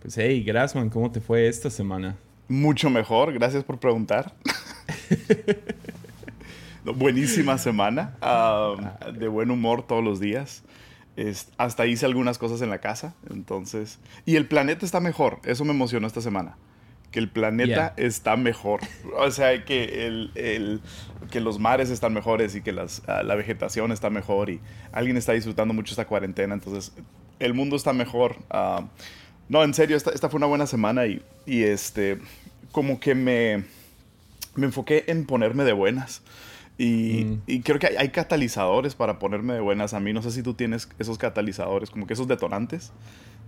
Pues hey, Grassman, ¿cómo te fue esta semana? Mucho mejor, gracias por preguntar. Buenísima semana, de buen humor todos los días. hasta hice algunas cosas en la casa, entonces... Y el planeta está mejor, eso me emocionó esta semana. Que el planeta está mejor. O sea, que, el, que los mares están mejores y que las, ah, la vegetación está mejor y alguien está disfrutando mucho esta cuarentena, entonces el mundo está mejor. Ah, no, en serio, esta, esta, fue una buena semana y, y este, como que me, me enfoqué en ponerme de buenas. Y, mm. y, creo que hay, catalizadores para ponerme de buenas. A mí no sé si tú tienes esos catalizadores, como que esos detonantes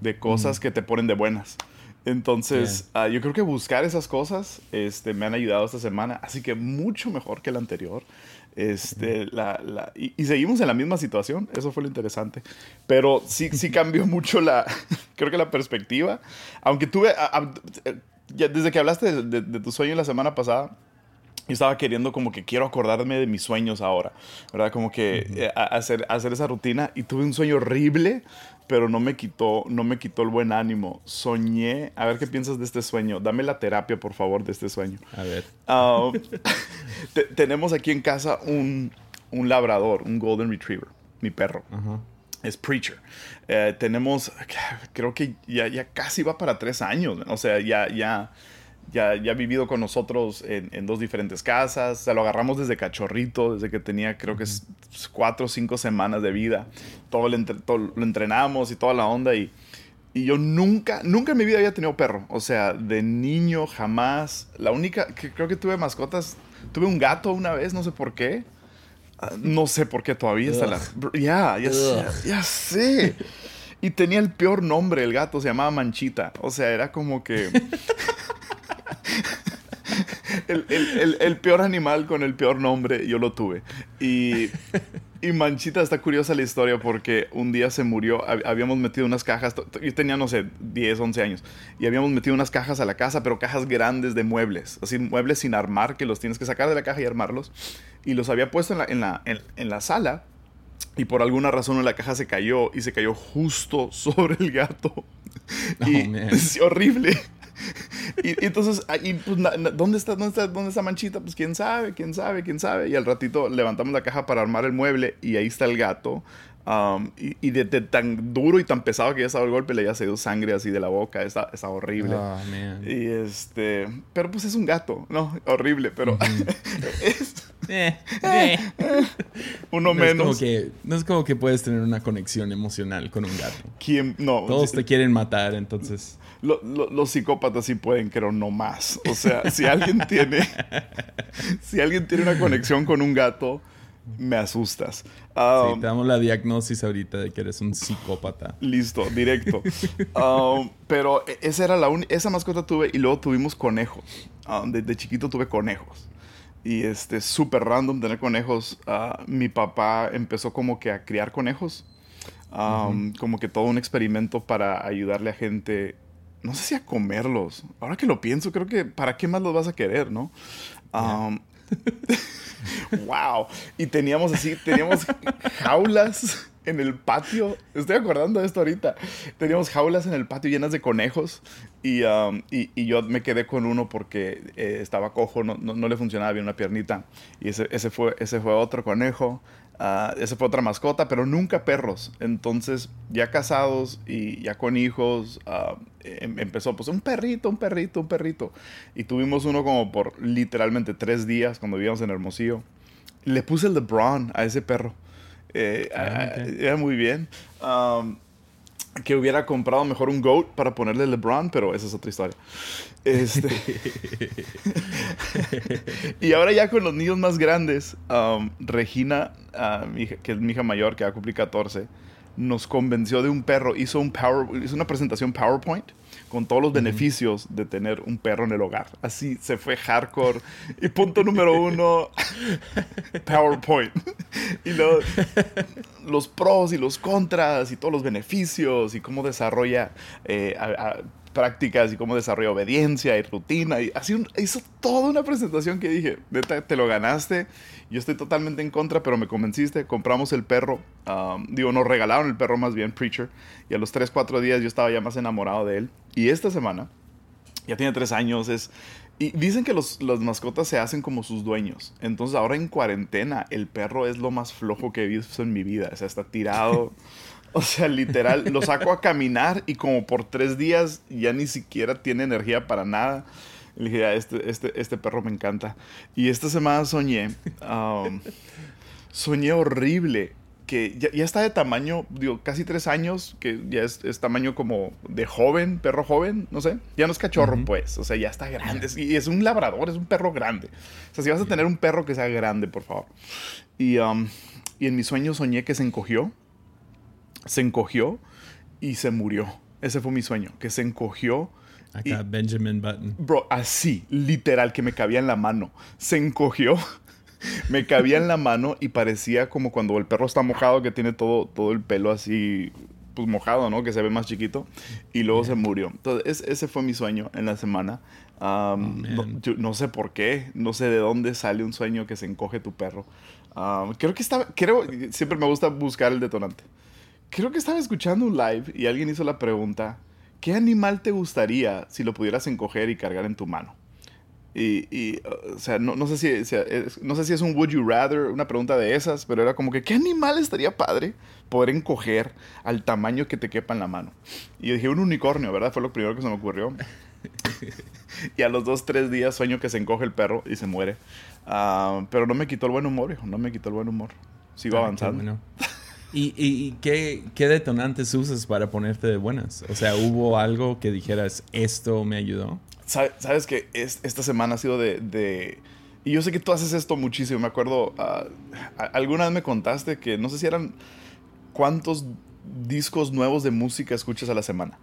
de cosas mm. que te ponen de buenas. Entonces, ah, yo creo que buscar esas cosas este, me han ayudado esta semana. Así que mucho mejor que la anterior. Este, la, la, y, seguimos en la misma situación, eso fue lo interesante. Pero sí, sí cambió mucho la, creo que la perspectiva. Aunque tuve, ya desde que hablaste de, tu sueño la semana pasada, yo estaba queriendo como que quiero acordarme de mis sueños ahora, ¿verdad? Como que eh, hacer, hacer esa rutina y tuve un sueño horrible pero no me quitó, no me quitó el buen ánimo. Soñé, a ver qué piensas de este sueño. Dame la terapia, por favor, de este sueño. A ver. Ah, tenemos aquí en casa un, un, labrador, un golden retriever, mi perro. Es Preacher. Eh, tenemos, creo que ya, ya casi va para tres años. O sea, ya, ya ya, ya ha vivido con nosotros en, dos diferentes casas. O sea, lo agarramos desde cachorrito, desde que tenía creo que es cuatro o cinco semanas de vida. Todo, lo, lo entrenamos y toda la onda. Y, y yo nunca, nunca en mi vida había tenido perro. O sea, de niño jamás. La única que creo que tuve mascotas, tuve un gato una vez, no sé por qué. Ah, no sé por qué todavía está la... Ya, ya, ya sé. Y tenía el peor nombre el gato, se llamaba Manchita. O sea, era como que... el, peor animal con el peor nombre, yo lo tuve. Y, y, Manchita está curiosa la historia porque un día se murió, habíamos metido unas cajas, yo tenía, no sé, 10, 11 años, y habíamos metido unas cajas a la casa, pero cajas grandes de muebles, así muebles sin armar, que los tienes que sacar de la caja y armarlos. Y los había puesto en la, en la, en, la sala. Y por alguna razón la caja se cayó y se cayó justo sobre el gato. Oh, y es horrible y, entonces, pues, ¿dónde, está, dónde, está, ¿dónde está Manchita? Pues quién sabe, quién sabe, quién sabe. Y al ratito levantamos la caja para armar el mueble y ahí está el gato. Um, y, de, tan duro y tan pesado que ya estaba el golpe, le había salido sangre así de la boca, está, está horrible. Oh, y este, pero pues es un gato, ¿no? Horrible, pero eh, eh. uno menos. que, no es como que puedes tener una conexión emocional con un gato. ¿Quién? No. Todos te quieren matar, entonces los psicópatas sí pueden, pero no más. O sea, si alguien tiene, si alguien tiene una conexión con un gato, me asustas. Um, te damos la diagnosis ahorita de que eres un psicópata. Listo, directo. Um, pero e, esa era la esa mascota tuve y luego tuvimos conejos. Um, desde chiquito tuve conejos. Y este, súper random tener conejos. Uh, mi papá empezó como que a criar conejos. Como que todo un experimento para ayudarle a gente no sé si a comerlos. Ahora que lo pienso, creo que ¿para qué más los vas a querer, no? wow. Y teníamos así, teníamos jaulas en el patio. Estoy acordando de esto ahorita. Teníamos jaulas en el patio llenas de conejos. Y, y, yo me quedé con uno porque eh, estaba cojo, no, no, le funcionaba bien una piernita. Y ese, ese, fue, ese fue otro conejo. Uh, esa fue otra mascota, pero nunca perros. Entonces, ya casados y ya con hijos, ah, em, empezó pues un perrito, un perrito, un perrito. Y tuvimos uno como por literalmente tres días cuando vivíamos en Hermosillo. Le puse el LeBron a ese perro. Eh, ah, era muy bien que hubiera comprado mejor un GOAT para ponerle LeBron, pero esa es otra historia. Este... y ahora ya con los niños más grandes, um, Regina, uh, que es mi hija mayor, que va a cumplir 14, nos convenció de un perro, hizo, un power, hizo una presentación PowerPoint con todos los beneficios de tener un perro en el hogar. Así se fue hardcore. Y punto número uno, PowerPoint. y los pros y los contras y todos los beneficios y cómo desarrolla eh, prácticas y cómo desarrolla obediencia y rutina. Y así hizo toda una presentación que dije, te lo ganaste. Yo estoy totalmente en contra, pero me convenciste. Compramos el perro. Um, digo, nos regalaron el perro más bien, Preacher. Y a los 3, 4 días yo estaba ya más enamorado de él. Y esta semana, ya tiene tres años, es... Y dicen que los, las mascotas se hacen como sus dueños. Entonces ahora en cuarentena, el perro es lo más flojo que he visto en mi vida. O sea, está tirado. O sea, literal, lo saco a caminar y como por tres días ya ni siquiera tiene energía para nada. Le dije, "Ah, este, este, este perro me encanta. Y esta semana soñé, um, soñé horrible, que ya, ya está de tamaño, digo, casi tres años, que ya es, es tamaño como de joven, perro joven, no sé. Ya no es cachorro, Ujú. pues, o sea, ya está grande. Y es un labrador, es un perro grande. O sea, si vas a tener un perro que sea grande, por favor. Y, um, y en mi sueño soñé que se encogió, se encogió y se murió. Ese fue mi sueño, que se encogió. y- Acá Benjamin Button. Bro, así, literal, que me cabía en la mano. Se encogió, me cabía en la mano y parecía como cuando el perro está mojado, que tiene todo, todo el pelo así, pues mojado, ¿no? Que se ve más chiquito. Y luego se murió. Entonces, es- ese fue mi sueño en la semana. Um, no, yo no sé por qué, no sé de dónde sale un sueño que se encoge tu perro. Um, creo que estaba, creo, siempre me gusta buscar el detonante. Creo que estaba escuchando un live y alguien hizo la pregunta, ¿qué animal te gustaría si lo pudieras encoger y cargar en tu mano? Y, y, uh, o sea, no, no sé si, si es, no sé si es un would you rather, una pregunta de esas, pero era como que, ¿qué animal estaría padre poder encoger al tamaño que te quepa en la mano? Y yo dije, un unicornio, ¿verdad? Fue lo primero que se me ocurrió. y a los dos, tres días sueño que se encoge el perro y se muere. Ah, pero no me quitó el buen humor, hijo, no me quitó el buen humor. Sigo Ah, avanzando. bueno. ¿Y, y, y qué, qué detonantes usas para ponerte de buenas? O sea, ¿hubo algo que dijeras, esto me ayudó? Sabe- Sabes que es- esta semana ha sido de, de- Y yo sé que tú haces esto muchísimo. Me acuerdo, ah, alguna vez me contaste que no sé si eran cuántos discos nuevos de música escuchas a la semana.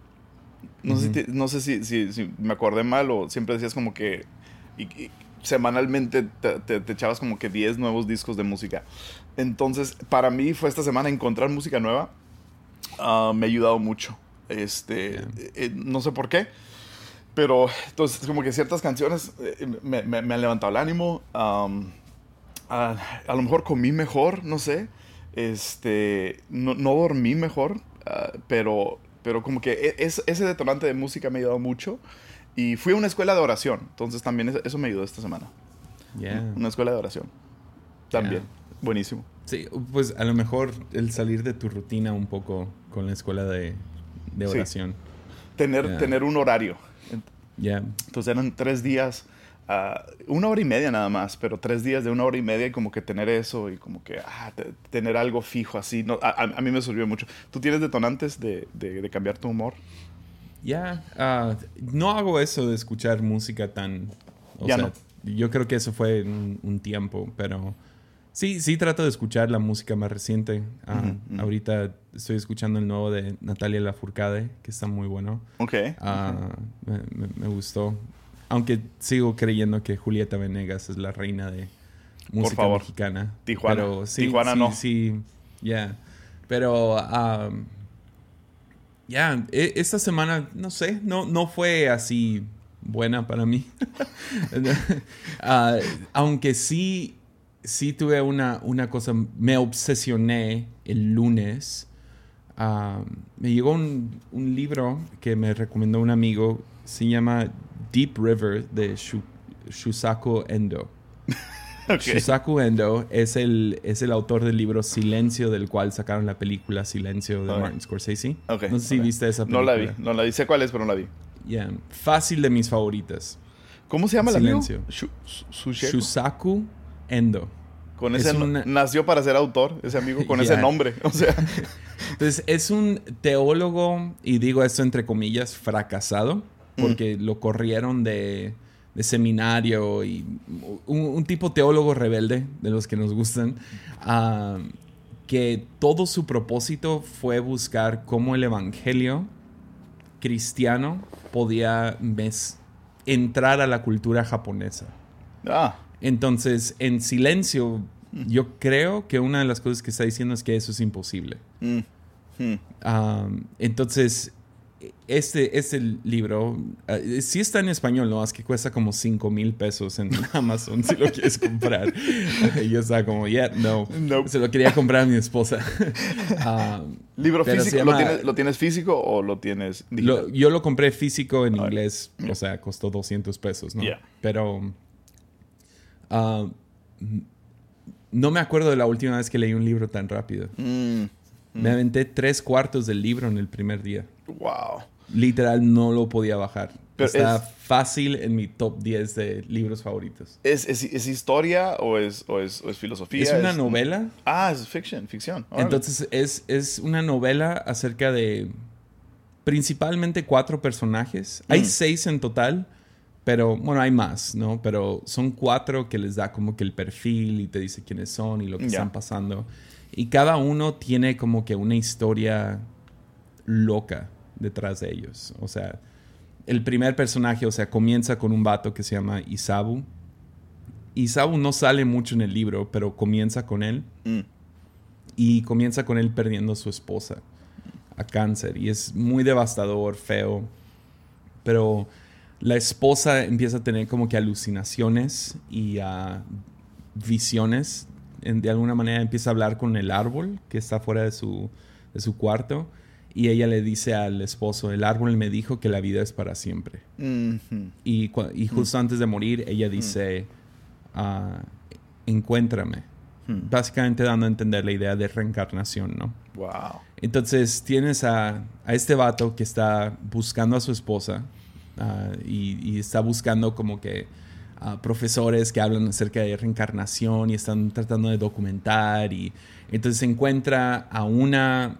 No sé, si, Ujú. te- no sé si, si- si me acordé mal o siempre decías como que y- y semanalmente te, te- te echabas como que 10 nuevos discos de música. Entonces, para mí fue esta semana encontrar música nueva. ah, me ha ayudado mucho. Este, eh, no sé por qué. Pero entonces como que ciertas canciones eh, me, me- me han levantado el ánimo. a, a lo mejor comí mejor, no sé. Este, no, no dormí mejor, ah, pero, pero como que e- es- ese detonante de música me ha ayudado mucho. Y fui a una escuela de oración, entonces también eso, me ayudó esta semana. Yeah. Una escuela de oración. También. Yeah. Buenísimo. Sí, pues a lo mejor el salir de tu rutina un poco con la escuela de, de Sí. oración. Tener, Yeah. tener un horario. Entonces eran tres días, ah, una hora y media nada más, pero tres días de una hora y media y como que tener eso y como que ah, te- tener algo fijo así, no, a, mí me sirvió mucho. ¿Tú tienes detonantes de, de- de cambiar tu humor? Ya, ah, no hago eso de escuchar música tan... O Ya sea, no. yo creo que eso fue un, un tiempo, pero sí, sí trato de escuchar la música más reciente. Ah. Ahorita estoy escuchando el nuevo de Natalia Lafourcade, que está muy bueno. Ok. Ah, me, gustó. Aunque sigo creyendo que Julieta Venegas es la reina de música favor. mexicana. Tijuana. Pero sí, Tijuana sí, no. Sí, ya. Pero ya, e- esta semana, no sé, no, no fue así buena para mí. Ah, aunque sí, sí tuve una, una cosa, me obsesioné el lunes. Ah, me llegó un, un libro que me recomendó un amigo, se llama Deep River de Shu- Shusaku Endo. Shusaku Endo es el, es el autor del libro Silencio, del cual sacaron la película Silencio de. Martin Scorsese. Ok, No sé si viste esa No película. la vi, no la vi. Sé cuál es, pero no la vi. Yeah. Fácil de mis favoritas. ¿Cómo se llama el Silencio. amigo? Susheku. Shusaku Endo. Con es ese una- nació para ser autor, ese amigo con ese nombre. O sea, Entonces, es un teólogo, y digo esto entre comillas, fracasado, porque lo corrieron de, de seminario y un, un tipo teólogo rebelde, de los que nos gustan, ah, que todo su propósito fue buscar cómo el evangelio cristiano podía mes- entrar a la cultura japonesa. ah, Entonces, en silencio, yo creo que una de las cosas que está diciendo es que eso es imposible. mm, mm. Um, entonces, este, este libro eh, sí está en español, ¿no? Es que cuesta como 5 mil pesos en Amazon si lo quieres comprar. y yo estaba como, yeah, no. Se lo quería comprar a mi esposa. ¿Libro físico? ¿lo, tienes, físico o lo tienes digital? yo lo compré físico en inglés, o sea, costó 200 pesos, ¿no? Pero ah, no me acuerdo de la última vez que leí un libro tan rápido. Mm, me mm. aventé tres cuartos del libro en el primer día. Wow. Literal no lo podía bajar. Está fácil en mi top 10 de libros favoritos. ¿Es, es, historia o es, o es, filosofía? Es una novela. Ah, es ficción, ficción. Entonces es, es una novela acerca de principalmente cuatro personajes. Hay mm. seis en total, pero bueno, hay más, ¿no? Pero son cuatro que les da como que el perfil y te dice quiénes son y lo que están pasando. Y cada uno tiene como que una historia loca detrás de ellos. O sea, el primer personaje, o sea, comienza con un vato que se llama Isabu. Isabu no sale mucho en el libro, pero comienza con él. Mm. Y comienza con él perdiendo a su esposa a cáncer. Y es muy devastador, feo. Pero la esposa empieza a tener como que alucinaciones y uh, visiones. de alguna manera empieza a hablar con el árbol que está fuera de su, de su cuarto y ella le dice al esposo, el árbol me dijo que la vida es para siempre. y, y, justo mm. antes de morir, ella mm. dice, ah, encuéntrame. Mm. Básicamente dando a entender la idea de reencarnación, ¿no? Wow. Entonces tienes a, a este vato que está buscando a su esposa ah, y, y, está buscando como que a profesores que hablan acerca de reencarnación y están tratando de documentar y entonces encuentra a una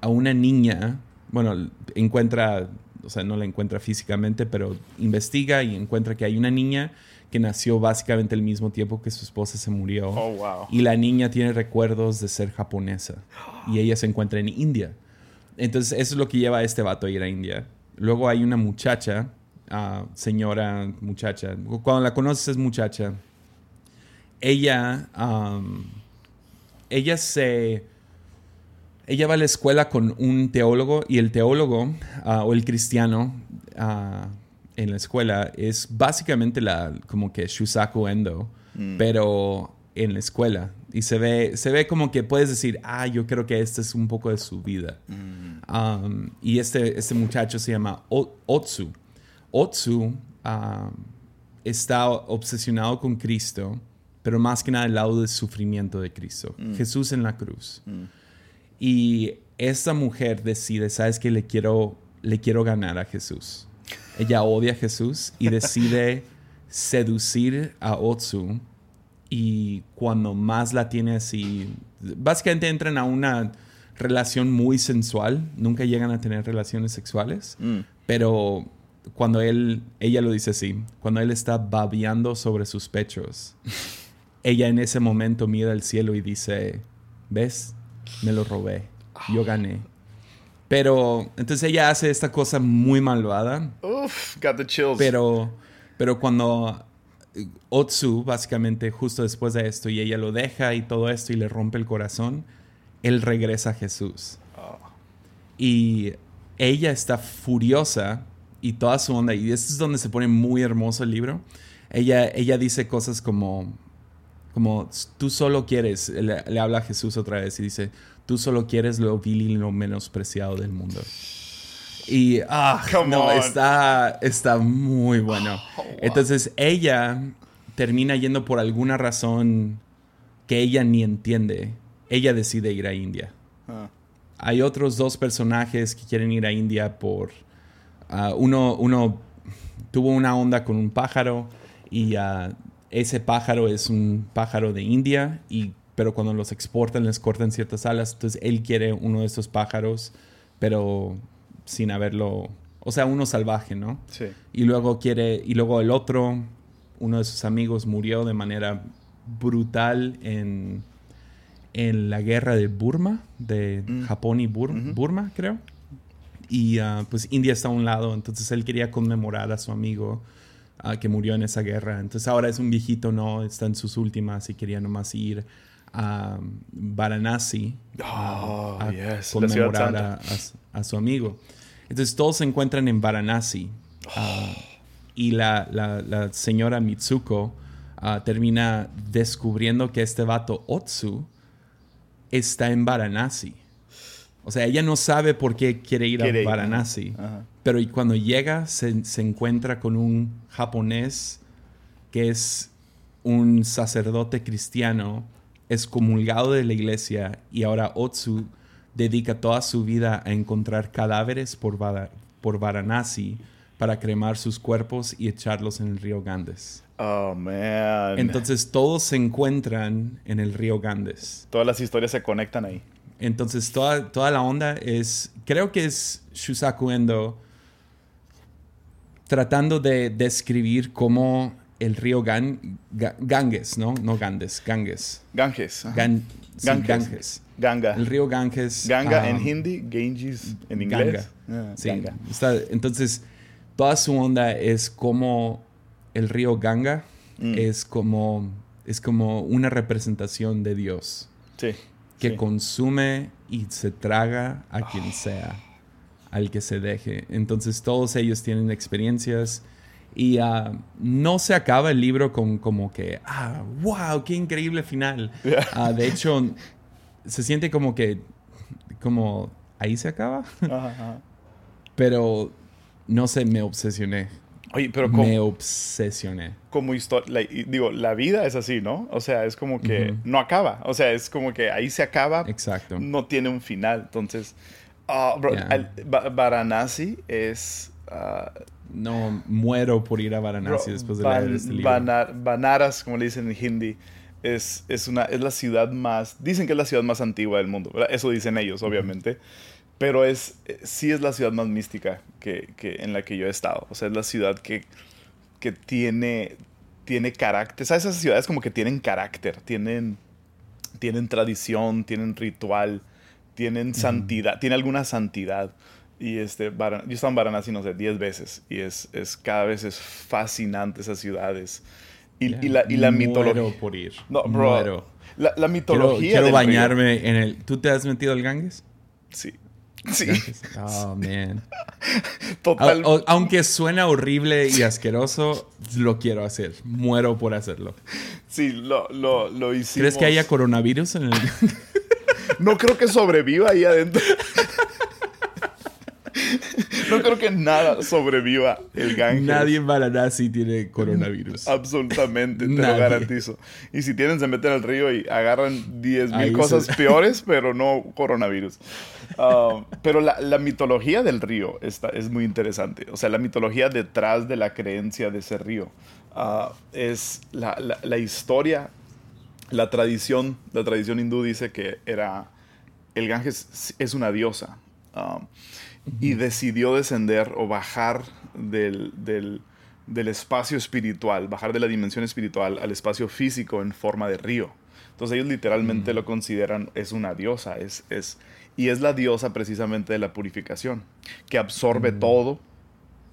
a una niña, bueno, encuentra, o sea, no la encuentra físicamente, pero investiga y encuentra que hay una niña que nació básicamente el mismo tiempo que su esposa se murió. Oh, wow. Y la niña tiene recuerdos de ser japonesa. Y ella se encuentra en India. Entonces, eso es lo que lleva a este vato a ir a India. Luego hay una muchacha, uh, señora, muchacha. Cuando la conoces es muchacha. Ella, um, ella se ella va a la escuela con un teólogo y el teólogo ah, o el cristiano ah, en la escuela es básicamente la como que Shusaku Endo, mm. pero en la escuela. Y se ve, se ve como que puedes decir, ah, yo creo que este es un poco de su vida. Mm. Um, y este, este muchacho se llama Otsu. Otsu um, está obsesionado con Cristo, pero más que nada al lado del sufrimiento de Cristo. Mm. Jesús en la cruz. Y esta mujer decide, ¿sabes qué? Le quiero, le quiero ganar a Jesús. Ella odia a Jesús y decide seducir a Otsu. Y cuando más la tiene así, básicamente entran a una relación muy sensual. Nunca llegan a tener relaciones sexuales. Mm. Pero cuando él, ella lo dice así, cuando él está babeando sobre sus pechos, ella en ese momento mira al cielo y dice, ¿ves? me lo robé, yo gané. Pero entonces ella hace esta cosa muy malvada. Uf, got the chills. Pero, pero cuando Otsu, básicamente justo después de esto, y ella lo deja y todo esto y le rompe el corazón, él regresa a Jesús. Oh. Y ella está furiosa y toda su onda, y esto es donde se pone muy hermoso el libro. Ella, ella dice cosas como, como tú solo quieres, le, habla a Jesús otra vez y dice, tú solo quieres lo vil y lo menospreciado del mundo. Y, ah, no, está, está muy bueno. Oh, Entonces ella termina yendo por alguna razón que ella ni entiende. Ella decide ir a India. Ah. Hay otros dos personajes que quieren ir a India por... Ah, uno, uno tuvo una onda con un pájaro y uh, ese pájaro es un pájaro de India, y, pero cuando los exportan les cortan ciertas alas. Entonces él quiere uno de estos pájaros, pero sin haberlo, o sea, uno salvaje, ¿no? Sí. Y luego quiere, y luego el otro, uno de sus amigos murió de manera brutal en, en la guerra de Burma, de mm. Japón y Burma, creo. Y ah, pues India está a un lado, entonces él quería conmemorar a su amigo que murió en esa guerra. Entonces ahora es un viejito, ¿no? Está en sus últimas y quería nomás ir a Varanasi a, oh, conmemorar a, su amigo. Entonces todos se encuentran en Varanasi. Ah, y la, la- la señora Mitsuko ah, termina descubriendo que este vato Otsu está en Varanasi. O sea, ella no sabe por qué quiere ir Quiere a Varanasi. Pero cuando llega se, se encuentra con un japonés que es un sacerdote cristiano excomulgado de la iglesia y ahora Otsu dedica toda su vida a encontrar cadáveres por, por Varanasi para cremar sus cuerpos y echarlos en el río Ganges. Oh, man. Entonces todos se encuentran en el río Ganges. Todas las historias se conectan ahí. Entonces toda, toda la onda es, creo que es Shusaku Endo tratando de describir cómo el río Gan- Ga- Ganges, ¿no? No Ganges, Ganges. Ganges. ajá. Gan- sí, Ganges. Ganges. Ganga. El río Ganges. Ganga ah, en hindi, Ganges en inglés. Ganga. Ah, Sí, Ganga. está- entonces, toda su onda es como el río Ganga Mm. es como es como una representación de Dios Sí. que sí. consume y se traga a quien sea, al que se deje. Entonces, todos ellos tienen experiencias y ah, no se acaba el libro con como que, ah, wow, qué increíble final. Yeah. Ah, de hecho, se siente como que, como, ahí se acaba. Ajá, ajá. Pero no sé, me obsesioné. Oye, pero Me como, obsesioné. como historia, digo, la vida es así, ¿no? O sea, es como que no acaba. O sea, es como que ahí se acaba, Exacto. no tiene un final. Entonces, ah, bro, Yeah. Varanasi es... ah, No muero por ir a Varanasi bro, después de leer este libro. Banaras, como le dicen en hindi, es, es, una, es la ciudad más... Dicen que es la ciudad más antigua del mundo, ¿verdad? Eso dicen ellos, obviamente. Pero es, eh, sí es la ciudad más mística que, que en la que yo he estado. O sea, es la ciudad que, que tiene, tiene carácter. ¿Sabes? Esas ciudades como que tienen carácter, tienen, tienen tradición, tienen ritual, tienen santidad, tiene alguna santidad. Y este, yo he estado en Varanasi, no sé, 10 veces. Y es, es cada vez es fascinante esas ciudades. Y, y la, y la Muero mitología. por ir. No, bro. Muero. La, la Quiero, mitología. quiero del río. bañarme en el... ¿Tú te has metido al Ganges? Sí. Sí, Ganges. Oh, man. total. Au- au- aunque suena horrible y asqueroso, lo quiero hacer. Muero por hacerlo. Sí, lo, lo, lo hicimos. ¿Crees que haya coronavirus en el No creo que sobreviva ahí adentro. No creo que nada sobreviva el Ganges. Nadie en Varanasi tiene coronavirus. Absolutamente, te lo garantizo. Y si tienen, se meten al río y agarran 10 Ahí mil cosas se- peores, pero no coronavirus. Um, pero la, la mitología del río está, es muy interesante. O sea, la mitología detrás de la creencia de ese río. Ah, es la, la- la historia, la tradición, la tradición hindú dice que era, el Ganges es una diosa. Um, y decidió descender o bajar del, del, del espacio espiritual, bajar de la dimensión espiritual al espacio físico en forma de río. Entonces ellos literalmente lo consideran, es una diosa, es, es, y es la diosa precisamente de la purificación, que absorbe todo,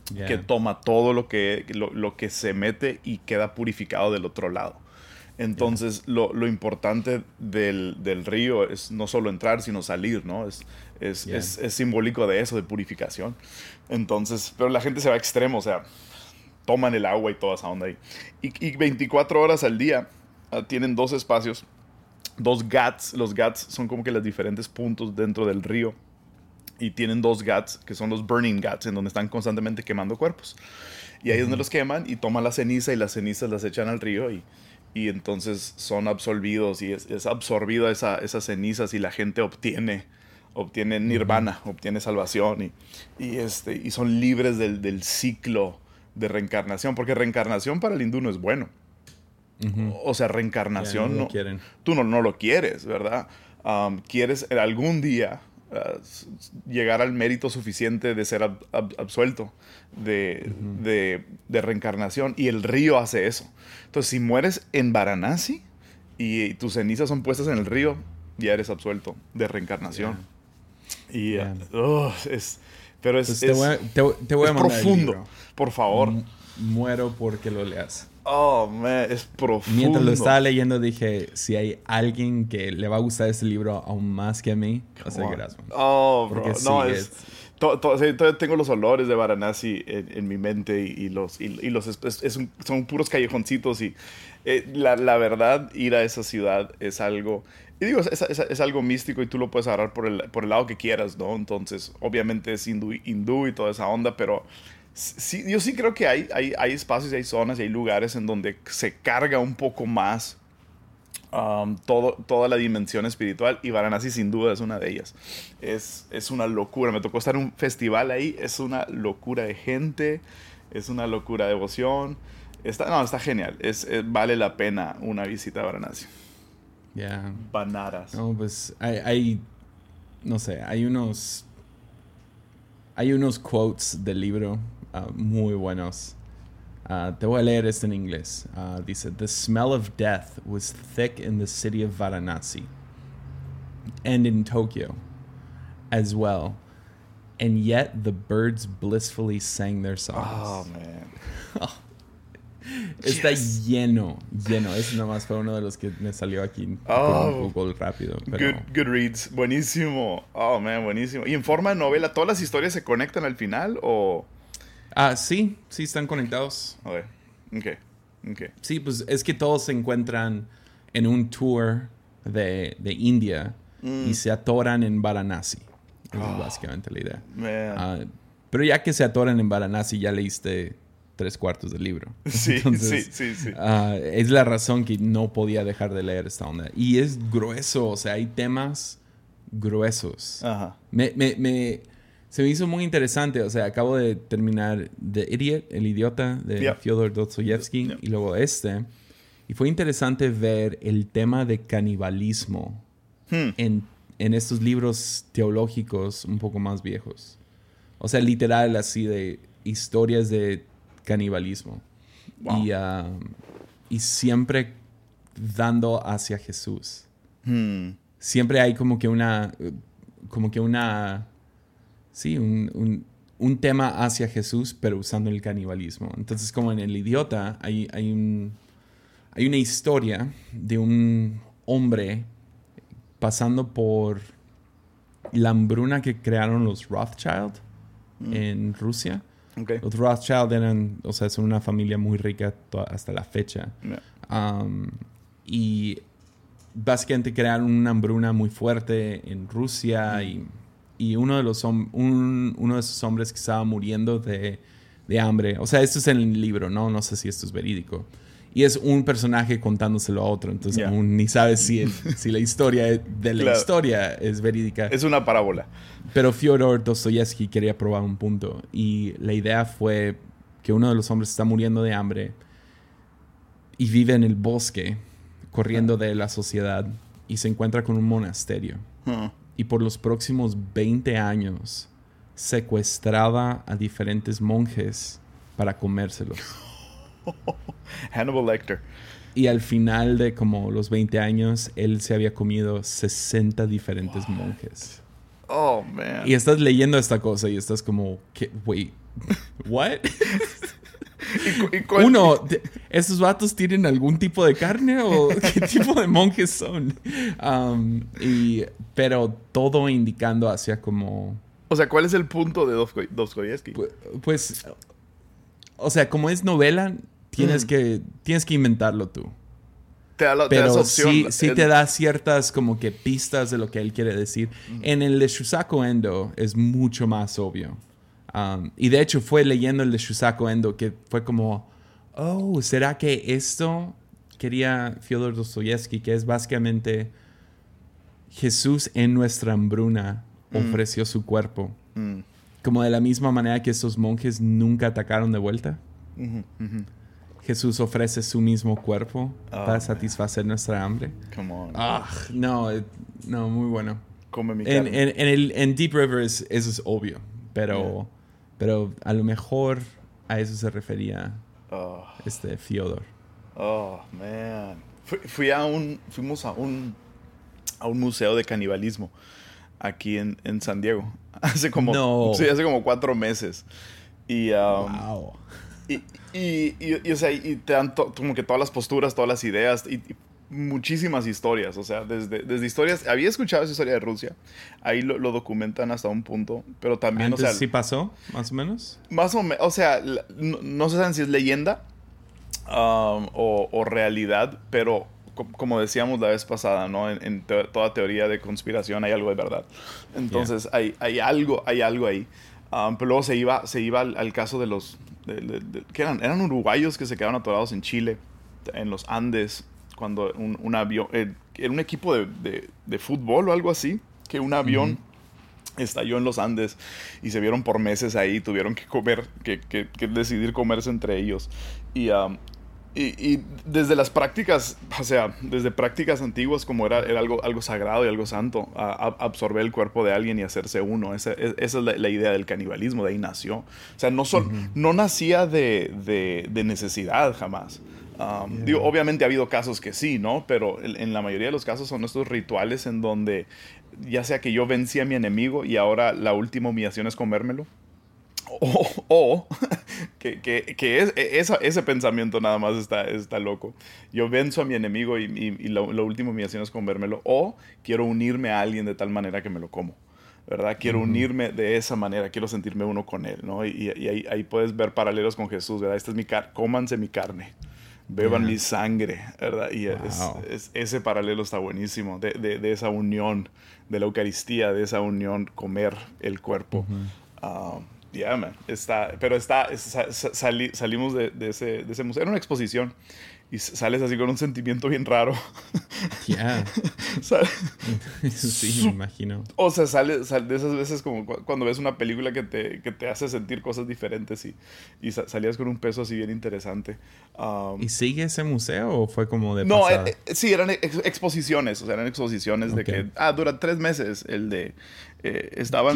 Yeah. que toma todo lo que, lo, lo que se mete y queda purificado del otro lado. Entonces, lo, lo importante del, del río es no solo entrar, sino salir, ¿no? Es, es, Yeah. es, es simbólico de eso, de purificación. Entonces, pero la gente se va a extremo, o sea, toman el agua y toda esa onda ahí. Y, y 24 horas al día ah, tienen dos espacios, dos gats. Los gats son como que los diferentes puntos dentro del río. Y tienen dos gats, que son los burning gats, en donde están constantemente quemando cuerpos. Y ahí es donde los queman y toman la ceniza y las cenizas las echan al río y, y entonces son absorbidos y es, es absorbida esa, esas cenizas y la gente obtiene, obtiene nirvana, obtiene salvación y, y, este, y son libres del, del ciclo de reencarnación, porque reencarnación para el hindú no es bueno. O sea, Yeah, reencarnación no lo no, quieren. tú no, no lo quieres, ¿verdad? Um, quieres algún día uh, s- llegar al mérito suficiente de ser ab- ab- absuelto de, de- de reencarnación y el río hace eso. Entonces, si mueres en Varanasi y, tus cenizas son puestas en el río, ya eres absuelto de reencarnación. Y Yeah. uh, oh, es, pero es, te es- voy a, te- te voy a es profundo. Por favor. Mu- Muero porque lo leas. Oh, man, es profundo. Mientras lo estaba leyendo dije, si hay alguien que le va a gustar este libro aún más que a mí, va a ser. Oh, bro. Porque no, sí, es, es- todavía tengo los olores de Varanasi en, mi mente y, los, y, los son puros callejoncitos y eh, la, la, verdad, ir a esa ciudad es algo... Y digo, es, es, algo místico y tú lo puedes agarrar por el, por el lado que quieras, ¿no? Entonces, obviamente es hindú, hindú y toda esa onda, pero sí, yo sí creo que hay, hay, hay espacios, hay zonas y hay lugares en donde se carga un poco más um, todo, toda la dimensión espiritual y Varanasi sin duda es una de ellas. Es, es una locura. Me tocó estar en un festival ahí, es una locura de gente, es una locura de devoción. Está, no, está genial. Es, vale la pena una visita a Varanasi. Ya. Banaras. No, pues hay, hay, no sé, hay unos, hay unos quotes del libro uh, muy buenos. Uh, te voy a leer esto en inglés. Uh, dice, The smell of death was thick in the city of Varanasi and in Tokyo as well. And yet the birds blissfully sang their songs. Oh, man. Está lleno, lleno. Ese nomás fue uno de los que me salió aquí oh, Google rápido. Good, good, reads. Buenísimo. Oh, man, buenísimo. ¿Y en forma de novela, todas las historias se conectan al final o...? Ah, sí, sí están conectados. Ok, ok, ok. Sí, pues es que todos se encuentran en un tour de, de India y mm. se atoran en Varanasi. es ah, básicamente la idea. Ah, pero ya que se atoran en Varanasi, ya leíste tres cuartos del libro. Sí, sí, sí, sí. Ah, es la razón que no podía dejar de leer esta onda. Y es grueso, o sea, hay temas gruesos. Ajá. Me, me, me, se me hizo muy interesante, o sea, acabo de terminar The Idiot, El Idiota, de Fyodor Dostoyevsky, y luego este. Y fue interesante ver el tema de canibalismo hmm. en, en estos libros teológicos un poco más viejos. O sea, literal, así de historias de canibalismo. Y, um, y, siempre dando hacia Jesús. Hmm. Siempre hay como que una, como que una, sí, un, un, tema hacia Jesús, pero usando el canibalismo. Entonces, como en El Idiota, hay, hay, un, hay una historia de un hombre pasando por la hambruna que crearon los Rothschild hmm. en Rusia. Los Rothschild eran, o sea, son una familia muy rica hasta la fecha. Um, y básicamente crearon una hambruna muy fuerte en Rusia y, y, uno, de los un, uno de esos hombres que estaba muriendo de, de, hambre, o sea, esto es en el libro, ¿no? No sé si esto es verídico. Y es un personaje contándoselo a otro, entonces ni sabes si, si la historia de la historia es verídica. Es una parábola. Pero Fyodor Dostoyevsky quería probar un punto y la idea fue que uno de los hombres está muriendo de hambre y vive en el bosque, corriendo de la sociedad y se encuentra con un monasterio. Y por los próximos 20 años secuestraba a diferentes monjes para comérselos. Hannibal Lecter. Y al final de como los 20 años, él se había comido 60 diferentes monjes. Oh, man. Y estás leyendo esta cosa y estás como, wait, what? Uno, ¿estos vatos tienen algún tipo de carne o qué tipo de monjes son? Um, y, pero todo indicando hacia como... O sea, ¿cuál es el punto de Dostoyevsky? Pues, pues, o sea, como es novela, Tienes, que, tienes que inventarlo tú. Te da, la, Pero sí, sí te da ciertas como que pistas de lo que él quiere decir. En el de Shusaku Endo es mucho más obvio. Um, y de hecho fue leyendo el de Shusaku Endo que fue como, oh, ¿será que esto quería Fyodor Dostoyevsky, que es básicamente Jesús en nuestra hambruna mm. ofreció su cuerpo? Mm. Como de la misma manera que estos monjes nunca atacaron de vuelta. Jesús ofrece su mismo cuerpo oh, para satisfacer nuestra hambre. Come on. Ah, no, eh, no, muy bueno. Come mi en, en, en, el, en Deep River eso es obvio, pero, pero a lo mejor a eso se refería oh. este Fyodor. Oh, man. Fui, a un, fuimos a un, a un museo de canibalismo aquí en, en San Diego. Hace como, no. sí, hace como cuatro meses. Y, um, wow. Y, y, y, o sea, y te dan como que todas las posturas, todas las ideas. Y, muchísimas historias, o sea, desde, desde historias, había escuchado esa historia de Rusia, ahí lo, documentan hasta un punto, pero también, o sea... ¿Sí pasó, más o menos? Más o menos, o sea, no, sé si es leyenda um, o, realidad, pero como decíamos la vez pasada, ¿no? En, toda teoría de conspiración hay algo de verdad. Entonces hay, hay, algo, hay algo ahí. Um, pero luego se iba, se iba al, caso de los... que eran? Eran uruguayos que se quedaron atorados en Chile, en los Andes, cuando un, avión, eh, era un equipo de, de, fútbol o algo así, que un avión estalló en los Andes y se vieron por meses ahí, tuvieron que comer, que, que, decidir comerse entre ellos. Y, y, desde las prácticas, o sea, desde prácticas antiguas como era, era algo, algo sagrado y algo santo, absorber el cuerpo de alguien y hacerse uno. Esa, es la, idea del canibalismo, de ahí nació. O sea, no, no nacía de, de, de necesidad jamás. Um, digo, obviamente ha habido casos que sí, ¿no? Pero en, la mayoría de los casos son estos rituales en donde ya sea que yo vencí a mi enemigo y ahora la última humillación es comérmelo. O, que, que, es, e, ese pensamiento nada más está, está loco. Yo venzo a mi enemigo y, y, la, última humillación es comérmelo. O quiero unirme a alguien de tal manera que me lo como. ¿verdad? Quiero unirme de esa manera, quiero sentirme uno con él, ¿no? Y, ahí, ahí, puedes ver paralelos con Jesús, ¿verdad? Esta es mi carne, cómanse mi carne, beban mi sangre, ¿verdad? Y es, ese paralelo está buenísimo, de, de, esa unión, de la Eucaristía, de esa unión, comer el cuerpo. Uh man. Está, pero está, salimos de, ese, de ese museo. Era una exposición y sales así con un sentimiento bien raro. Ya. sí, me imagino. O sea, sales de esas veces como cuando ves una película que te, que te hace sentir cosas diferentes y, y salías con un peso así bien interesante. Um, ¿Y sigue ese museo o fue como de No, eh, eh, sí, eran exposiciones, o sea, eran exposiciones de que, ah, dura tres meses el de, eh, estaban...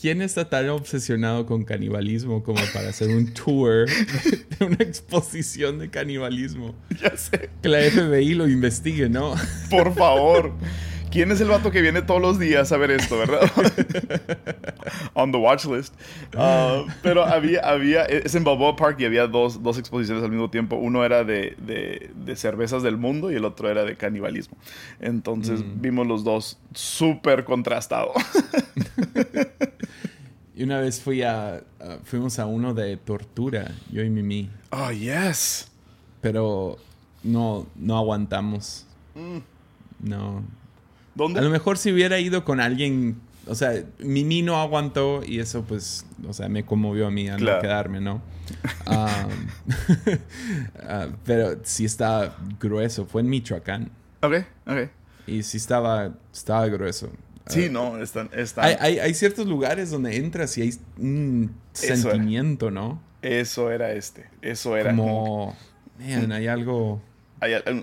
¿Quién, está tan obsesionado con canibalismo como para hacer un tour de una exposición de canibalismo? Ya sé. Que la FBI lo investigue, ¿no? Por favor. ¿Quién es el vato que viene todos los días a ver esto, verdad? On the watch list. Ah, pero había, había, es en Balboa Park y había dos, dos exposiciones al mismo tiempo. Uno era de, de, cervezas del mundo y el otro era de canibalismo. Entonces mm. vimos los dos súper contrastados. y una vez fui a, fuimos a uno de tortura, yo y Mimi. Oh, yes. Pero no, no aguantamos. Mm. No, ¿Dónde? A lo mejor si hubiera ido con alguien, o sea, Mimi no aguantó y eso pues, o sea, me conmovió a mí a no quedarme, ¿no? Ah, ah, pero sí está grueso, fue en Michoacán. Ok, ok. Y sí estaba, estaba grueso. Sí, no, están... Hay, hay, ciertos lugares donde entras y hay un sentimiento, ¿no? Eso era este, eso era... Como, man, hay algo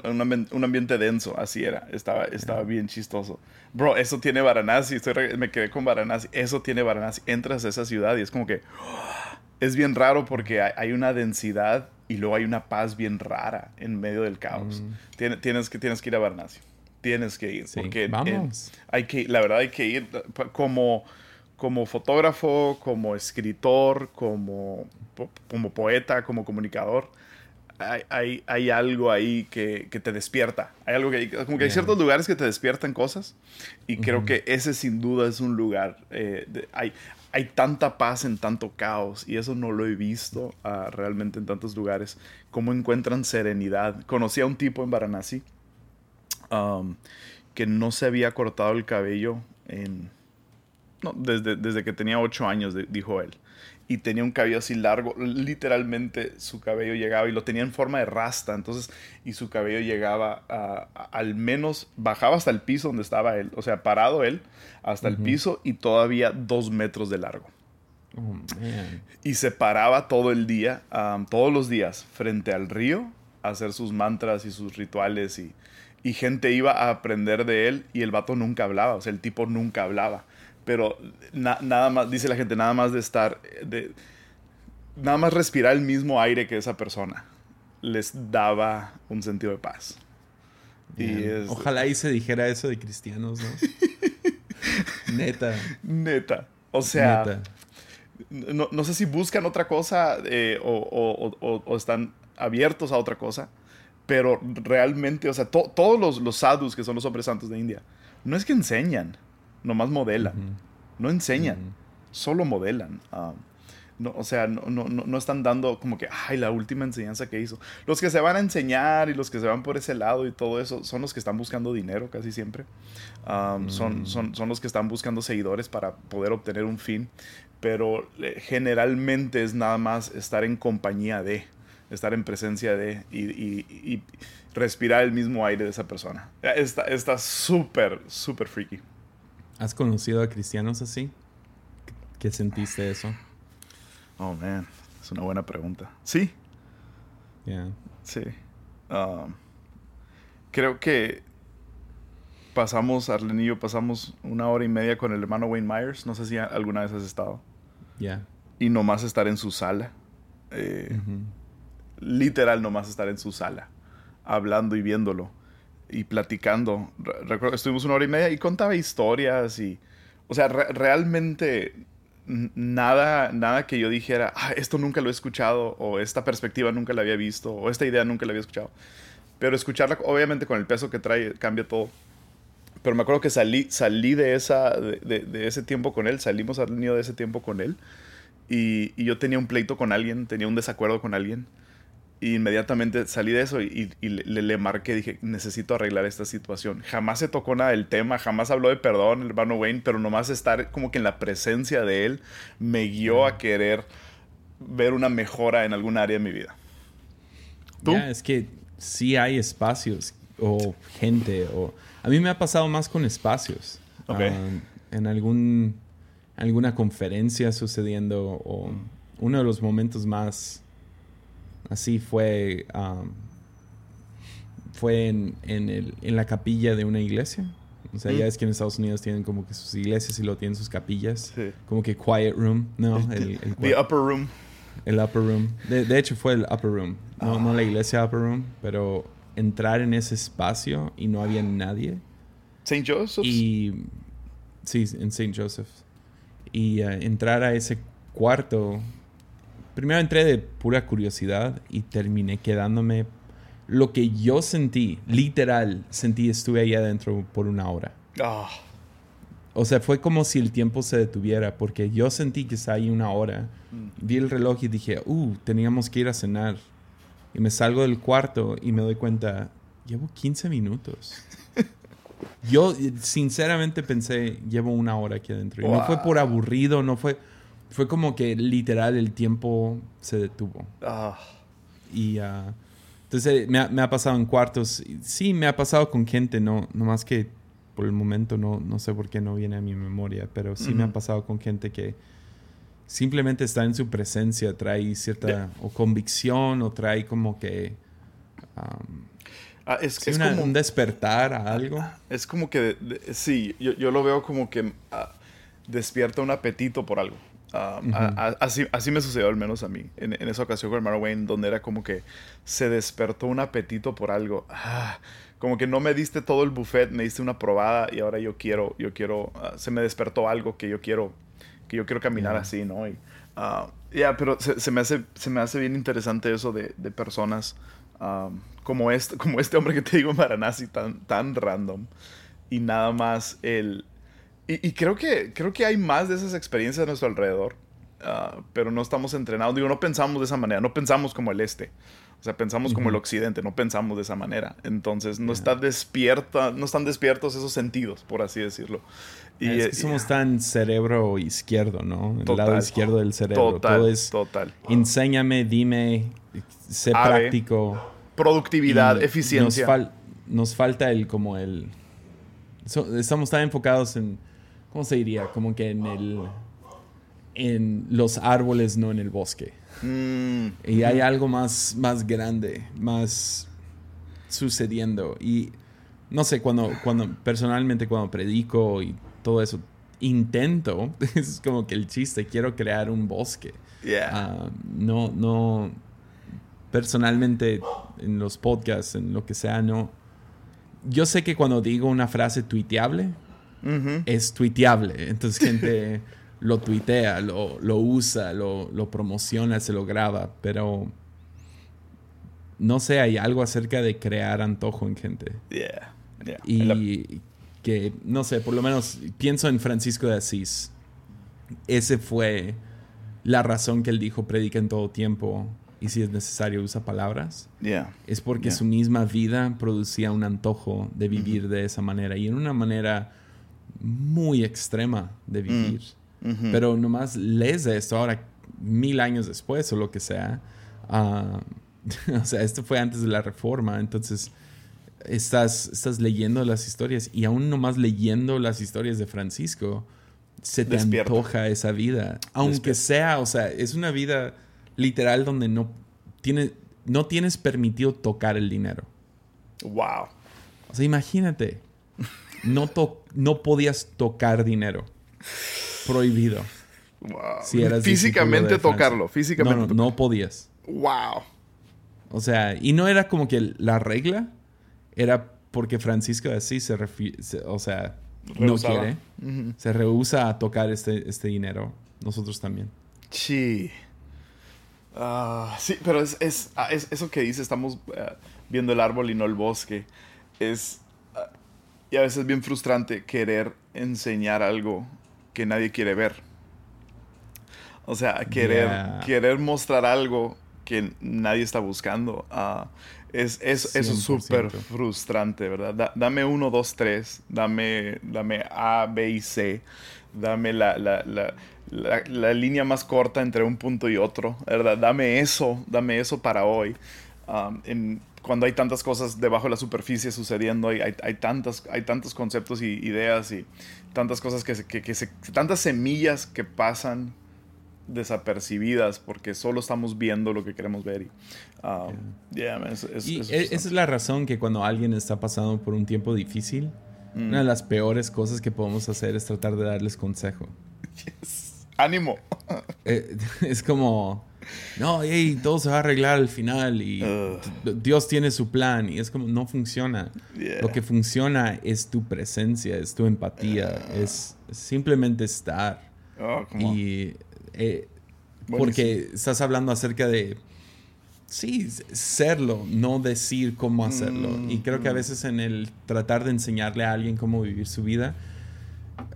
un, ambiente denso, así era. Estaba, estaba bien chistoso. Bro, eso tiene Varanasi. me quedé con Varanasi. Eso tiene Varanasi. Entras a esa ciudad y es como que. Es bien raro porque hay, una densidad y luego hay una paz bien rara en medio del caos. Mm. tienes, que, tienes que ir a Varanasi. Tienes que ir. Porque Vamos. hay que, la verdad, hay que ir como, como fotógrafo, como escritor, como, como poeta, como comunicador hay, hay, algo ahí que, que, te despierta. Hay algo que, como que hay ciertos lugares que te despiertan cosas y creo que ese sin duda es un lugar. Eh, hay, hay tanta paz en tanto caos y eso no lo he visto uh, realmente en tantos lugares. Cómo encuentran serenidad. Conocí a un tipo en Varanasi um, que no se había cortado el cabello en, no, desde, desde que tenía ocho años, dijo él y tenía un cabello así largo, literalmente su cabello llegaba y lo tenía en forma de rasta, entonces, y su cabello llegaba a, al menos, bajaba hasta el piso donde estaba él, o sea, parado él, hasta el piso y todavía dos metros de largo. Oh, y se paraba todo el día, todos los días, frente al río, a hacer sus mantras y sus rituales y, y gente iba a aprender de él y el vato nunca hablaba, o sea, el tipo nunca hablaba pero nada más, dice la gente, nada más de estar, de, nada más respirar el mismo aire que esa persona les daba un sentido de paz. Y Ojalá ahí se dijera eso de cristianos, ¿no? Neta. Neta. O sea, No, sé si buscan otra cosa eh, o, o, están abiertos a otra cosa, Pero realmente, o sea, todos los, los sadhus, que son los hombres santos de India, no es que enseñan, nomás modelan. No enseñan, solo modelan. Ah, no, o sea, no, no, no, están dando como que, ay, la última enseñanza que hizo. Los que se van a enseñar y los que se van por ese lado y todo eso son los que están buscando dinero casi siempre. son, mm. son, son los que están buscando seguidores para poder obtener un fin. Pero eh, generalmente es nada más estar en compañía de, estar en presencia de y, respirar el mismo aire de esa persona. Está súper, súper freaky. ¿Has conocido a cristianos así? ¿Qué sentiste eso? Oh, man. Es una buena pregunta. Sí. Sí. Um, creo que pasamos, Arlen y yo pasamos una hora y media con el hermano Wayne Myers. No sé si alguna vez has estado. Ya. Y nomás estar en su sala. Eh, literal, nomás estar en su sala. Hablando y viéndolo. Y platicando. Recuerdo, estuvimos una hora y media y contaba historias y... O sea, realmente nada, nada que yo dijera, ah, esto nunca lo he escuchado, o esta perspectiva nunca la había visto, o esta idea nunca la había escuchado. Pero escucharla, obviamente, con el peso que trae, cambia todo. Pero me acuerdo que salí, salí de, esa, de, ese tiempo con él, salimos al niño de ese tiempo con él, y yo tenía un pleito con alguien, tenía un desacuerdo con alguien inmediatamente salí de eso y, le, le, marqué, dije, necesito arreglar esta situación. Jamás se tocó nada del tema, jamás habló de perdón el hermano Wayne, pero nomás estar como que en la presencia de él me guió a querer ver una mejora en algún área de mi vida. ¿Tú? es que sí hay espacios o gente, o a mí me ha pasado más con espacios. Ah, en algún, alguna conferencia sucediendo o uno de los momentos más Así fue, fue en, el, en, la capilla de una iglesia. O sea, ya es que en Estados Unidos tienen como que sus iglesias y lo tienen sus capillas. Como que quiet room, ¿no? El, the upper room. El upper room. De, hecho fue el upper room. No, no la ah. iglesia upper room, pero entrar en ese espacio y no había nadie. St. Joseph's. Y sí, en St. Joseph's. Y uh, entrar a ese cuarto primero entré de pura curiosidad y terminé quedándome lo que yo sentí, literal, sentí, estuve ahí adentro por una hora. Ah. O sea, fue como si el tiempo se detuviera, porque yo sentí que está ahí una hora. Mm. Vi el reloj y dije, uh, teníamos que ir a cenar. Y me salgo del cuarto y me doy cuenta, llevo 15 minutos. yo sinceramente pensé, llevo una hora aquí adentro. Y no fue por aburrido, no fue fue como que literal el tiempo se detuvo. Ah. Y uh, entonces me ha, me ha, pasado en cuartos. Sí, me ha pasado con gente, no, no más que por el momento no, no sé por qué no viene a mi memoria, pero sí me ha pasado con gente que simplemente está en su presencia, trae cierta o convicción o trae como que... Um, ah, es, es como, un despertar a algo. Es como que, sí, yo, yo, lo veo como que ah, despierta un apetito por algo. Um, así, así me sucedió al menos a mí, en, esa ocasión con el Wayne, donde era como que se despertó un apetito por algo. Ah, como que no me diste todo el buffet, me diste una probada y ahora yo quiero, yo quiero, ah, se me despertó algo que yo quiero, que yo quiero caminar así, ¿no? Y, uh, ya, pero se, me hace, se me hace bien interesante eso de, de personas como, este, como este hombre que te digo, Maranasi, tan, tan random. Y nada más el, y, creo, que, creo que hay más de esas experiencias a nuestro alrededor, ah, pero no estamos entrenados. Digo, no pensamos de esa manera, no pensamos como el este. O sea, pensamos como el occidente, no pensamos de esa manera. Entonces, no, está despierta, no están despiertos esos sentidos, por así decirlo. Y, es que somos tan cerebro izquierdo, ¿no? el lado izquierdo del cerebro. Total, Todo es, total. Enséñame, dime, sé práctico. Productividad, eficiencia. Nos, nos, falta el, como el... estamos tan enfocados en ¿cómo se diría? Como que en el en los árboles, no en el bosque. Mm. Y hay algo más, más grande, más sucediendo. Y no sé, cuando, cuando personalmente cuando predico y todo eso, intento, es como que el chiste, quiero crear un bosque. Ah, no, no, personalmente en los podcasts, en lo que sea, no. Yo sé que cuando digo una frase tuiteable, es tuiteable. Entonces gente lo tuitea, lo, lo usa, lo, lo, promociona, se lo graba. Pero no sé, hay algo acerca de crear antojo en gente. Yeah, yeah. Y que, no sé, por lo menos pienso en Francisco de Asís. Ese fue la razón que él dijo, predica en todo tiempo y si es necesario usa palabras. Yeah. Es porque su misma vida producía un antojo de vivir de esa manera y en una manera muy extrema de vivir. Ujú. Pero nomás lees esto ahora, mil años después o lo que sea. ah, o sea, esto fue antes de la reforma, entonces estás, estás leyendo las historias y aún nomás leyendo las historias de Francisco, se te Despierta. antoja esa vida. Aunque Despierta. sea, o sea, es una vida literal donde no, tiene, no tienes permitido tocar el dinero. Wow. O sea, imagínate, no, to- no podías tocar dinero. Prohibido. Wow. Si eras físicamente tocarlo, físicamente. No, no, no podías. Wow. O sea, y no era como que la regla, era porque Francisco de Asís se, se- o sea, no quiere, se rehúsa a tocar este, este dinero. Nosotros también. Sí. Ah, sí, pero es, es- ah, es- eso que dice, estamos ah, viendo el árbol y no el bosque. Es. Ah, y a veces es bien frustrante querer enseñar algo que nadie quiere ver. O sea, querer, Yeah. querer mostrar algo que nadie está buscando. ah, es, es, eso es 100%. súper frustrante, ¿verdad? Da- dame uno, dos, tres. Dame, dame A, B y C. Dame la, la, la, la, la línea más corta entre un punto y otro, ¿verdad? Dame eso, dame eso para hoy. Um, en- cuando hay tantas cosas debajo de la superficie sucediendo, hay, hay, hay tantas, hay tantos conceptos y ideas y tantas cosas que, se- que, que se, tantas semillas que pasan desapercibidas porque solo estamos viendo lo que queremos ver. Y, um, yeah, man, es- es- Y es e- esa es la razón que cuando alguien está pasando por un tiempo difícil, Mm. una de las peores cosas que podemos hacer es tratar de darles consejo. ¡Ánimo! Eh, es como, no, hey, todo se va a arreglar al final y Ugh. Dios tiene su plan y es como, no funciona. Yeah. Lo que funciona es tu presencia, es tu empatía, es simplemente estar. Oh. Y eh, porque estás hablando acerca de, sí, serlo, no decir cómo hacerlo. Mm, y creo que a veces en el tratar de enseñarle a alguien cómo vivir su vida,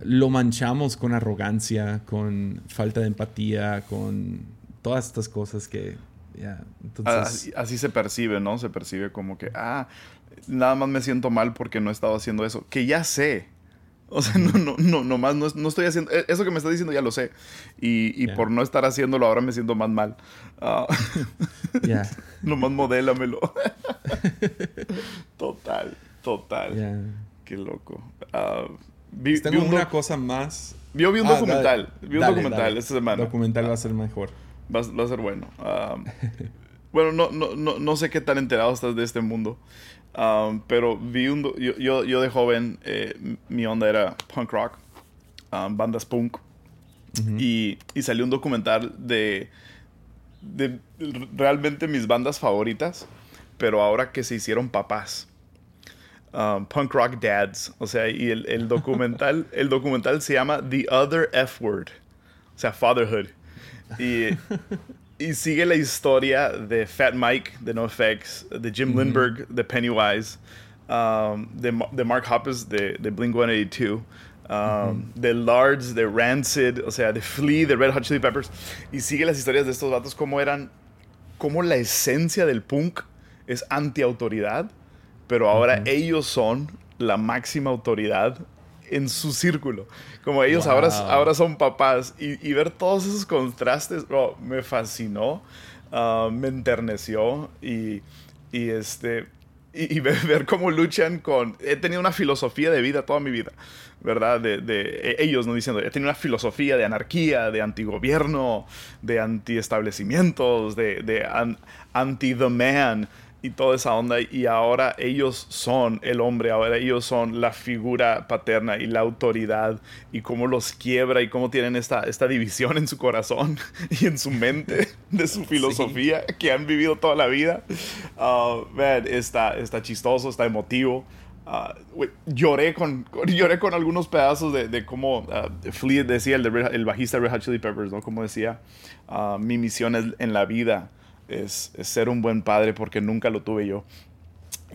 lo manchamos con arrogancia, con falta de empatía, con todas estas cosas que, ya, entonces... Así, así se percibe, ¿no? Se percibe como que, ah, nada más me siento mal porque no he estado haciendo eso. Que ya sé. O sea, no, no, no, nomás no, no estoy haciendo. e- Eso que me está diciendo ya lo sé. Y, y por no estar haciéndolo ahora me siento más mal. Ah, Ya, nomás modélamelo. total, total. ya. Qué loco. Ah, vi, Tengo vi un una cosa más. yo vi un Ah, documental. dale, vi un dale, documental dale. esta semana. documental va a ser mejor. Va, a- va a ser bueno. Um, bueno, no, no, no, no sé qué tan enterado estás de este mundo. um, pero vi un... Yo, yo, yo de joven, eh, mi onda era punk rock, um, bandas punk. y, y salió un documental de, de realmente mis bandas favoritas, pero ahora que se hicieron papás. Um, punk rock dads. O sea, y el, el documental, el documental se llama The Other F Word. O sea, fatherhood. Y, y sigue la historia de Fat Mike de NoFX, de Jim Lindbergh de Pennywise, um, de, de Mark Hoppus de, de Blink 182, um, de Lards de Rancid, o sea, de Flea de Red Hot Chili Peppers. Y sigue las historias de estos vatos, cómo eran, cómo la esencia del punk es anti-autoridad, pero ahora ellos son la máxima autoridad en su círculo. Como ellos ahora, Wow. ahora son papás y, y ver todos esos contrastes, bro, me fascinó, ah, me enterneció y, y este... Y, y ver, ver cómo luchan con... He tenido una filosofía de vida toda mi vida, ¿verdad? De, de- e- ellos, no diciendo, he tenido una filosofía de anarquía, de antigobierno, de antiestablecimientos, de, de an- anti-the man y toda esa onda. Y ahora ellos son el hombre, ahora ellos son la figura paterna y la autoridad y cómo los quiebra y cómo tienen esta, esta división en su corazón y en su mente de su filosofía que han vivido toda la vida. Ah, man, está, está chistoso, está emotivo. Güey, lloré, con, lloré con algunos pedazos de, de cómo ah, Flea decía, el, de el bajista de Red Hot Chili Peppers, ¿no? Como decía, mi misión es, en la vida es, ser un buen padre porque nunca lo tuve yo.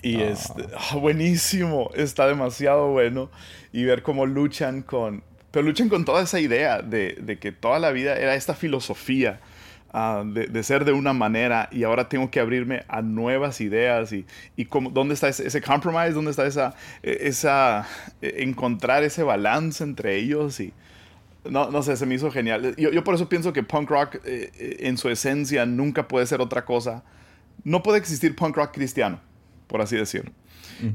Y es este, ah, buenísimo, está demasiado bueno. Y ver cómo luchan con, pero luchan con toda esa idea de, de que toda la vida era esta filosofía Ah, de, ser de una manera y ahora tengo que abrirme a nuevas ideas y, y cómo, dónde está ese, ese, compromise, dónde está esa, e, esa, e, encontrar ese balance entre ellos y no, no sé, se me hizo genial. Yo, yo por eso pienso que punk rock eh, eh, en su esencia nunca puede ser otra cosa. No puede existir punk rock cristiano, por así decirlo.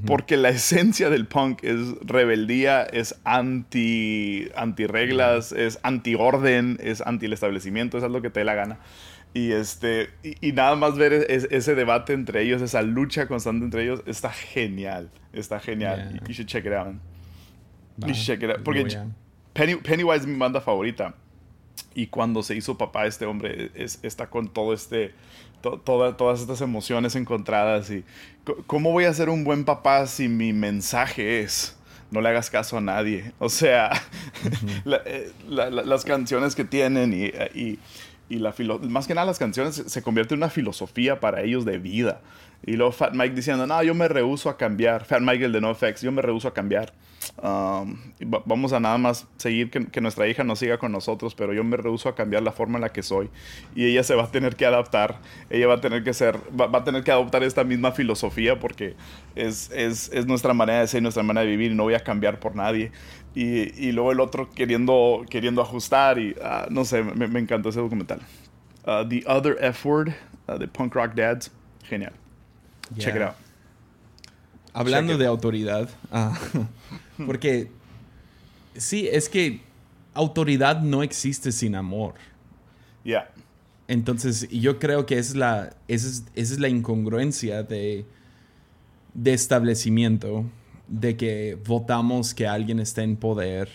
Porque la esencia del punk es rebeldía, es anti, anti reglas, es anti orden, es anti el establecimiento, eso es lo que te dé la gana. Y, este, y, nada más ver ese debate entre ellos, esa lucha constante entre ellos, está genial. Está genial. You, should check it out. you should check it out. Porque Pennywise es mi banda favorita. Y cuando se hizo papá, este hombre está con todo este todas estas emociones encontradas y cómo voy a ser un buen papá si mi mensaje es no le hagas caso a nadie. O sea, eh, las canciones que tienen y, y, la más que nada las canciones se convierten en una filosofía para ellos de vida. Y luego Fat Mike diciendo, no, yo me rehuso a cambiar. Fat Mike, el de NoFX, yo me rehuso a cambiar. Um, vamos a nada más seguir que, nuestra hija nos siga con nosotros, pero yo me rehuso a cambiar la forma en la que soy. Y ella se va a tener que adaptar. Ella va a tener que ser, va, a tener que adoptar esta misma filosofía porque es, es, es, nuestra manera de ser, nuestra manera de vivir y no voy a cambiar por nadie. Y, y luego el otro queriendo, queriendo ajustar y uh, no sé, me, me, encantó ese documental. Uh, The Other F Word, uh, de Punk Rock Dads, genial. Check it out. Hablando de autoridad, ah, porque sí, es que autoridad no existe sin amor. Ya. Entonces, yo creo que es la, esa es, la incongruencia de, de establecimiento, de que votamos que alguien esté en poder,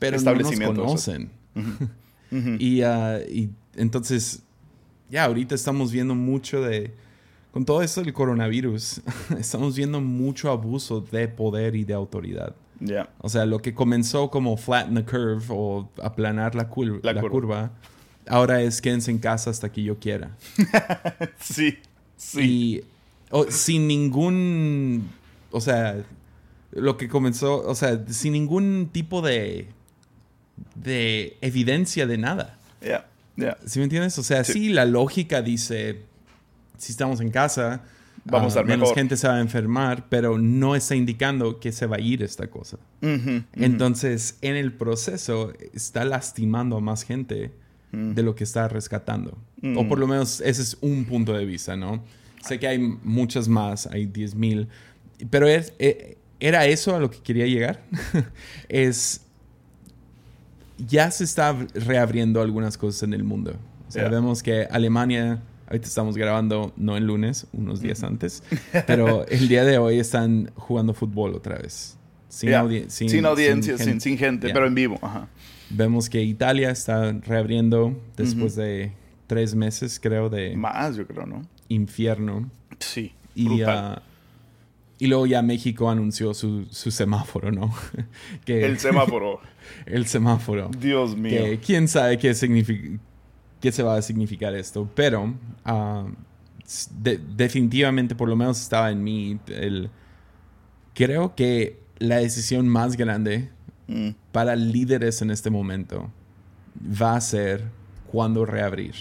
pero no nos conocen. y, ah, y, entonces, ya, ahorita estamos viendo mucho de con todo esto del coronavirus, estamos viendo mucho abuso de poder y de autoridad. Yeah. O sea, lo que comenzó como flatten the curve o aplanar la, la, curva. ahora es quédense en casa hasta que yo quiera. sí, sí. Y sin ningún, o sea, lo que comenzó, o sea, sin ningún tipo de, de evidencia de nada. Yeah, yeah. ¿Sí me entiendes? O sea, sí la lógica dice si estamos en casa, vamos a uh, menos gente se va a enfermar, pero no está indicando que se va a ir esta cosa. Entonces, en el proceso está lastimando a más gente de lo que está rescatando. O por lo menos ese es un punto de vista, ¿no? Sé que hay muchas más, hay 10 mil, pero es, e, era eso a lo que quería llegar. es ya se está reabriendo algunas cosas en el mundo. Sabemos que Alemania Ahorita estamos grabando no el lunes, unos días antes, pero el día de hoy están jugando fútbol otra vez. Sin, audiencia, sin, gente, pero en vivo. Vemos que Italia está reabriendo después de tres meses, creo, de... Más, yo creo, ¿no? Infierno. Sí. Y, uh, y luego ya México anunció su, su semáforo, ¿no? que, el semáforo. el semáforo. Dios mío. Que quién sabe qué significa qué se va a significar esto, pero ah, definitivamente por lo menos estaba en mí el... Creo que la decisión más grande mm. para líderes en este momento va a ser cuándo reabrir.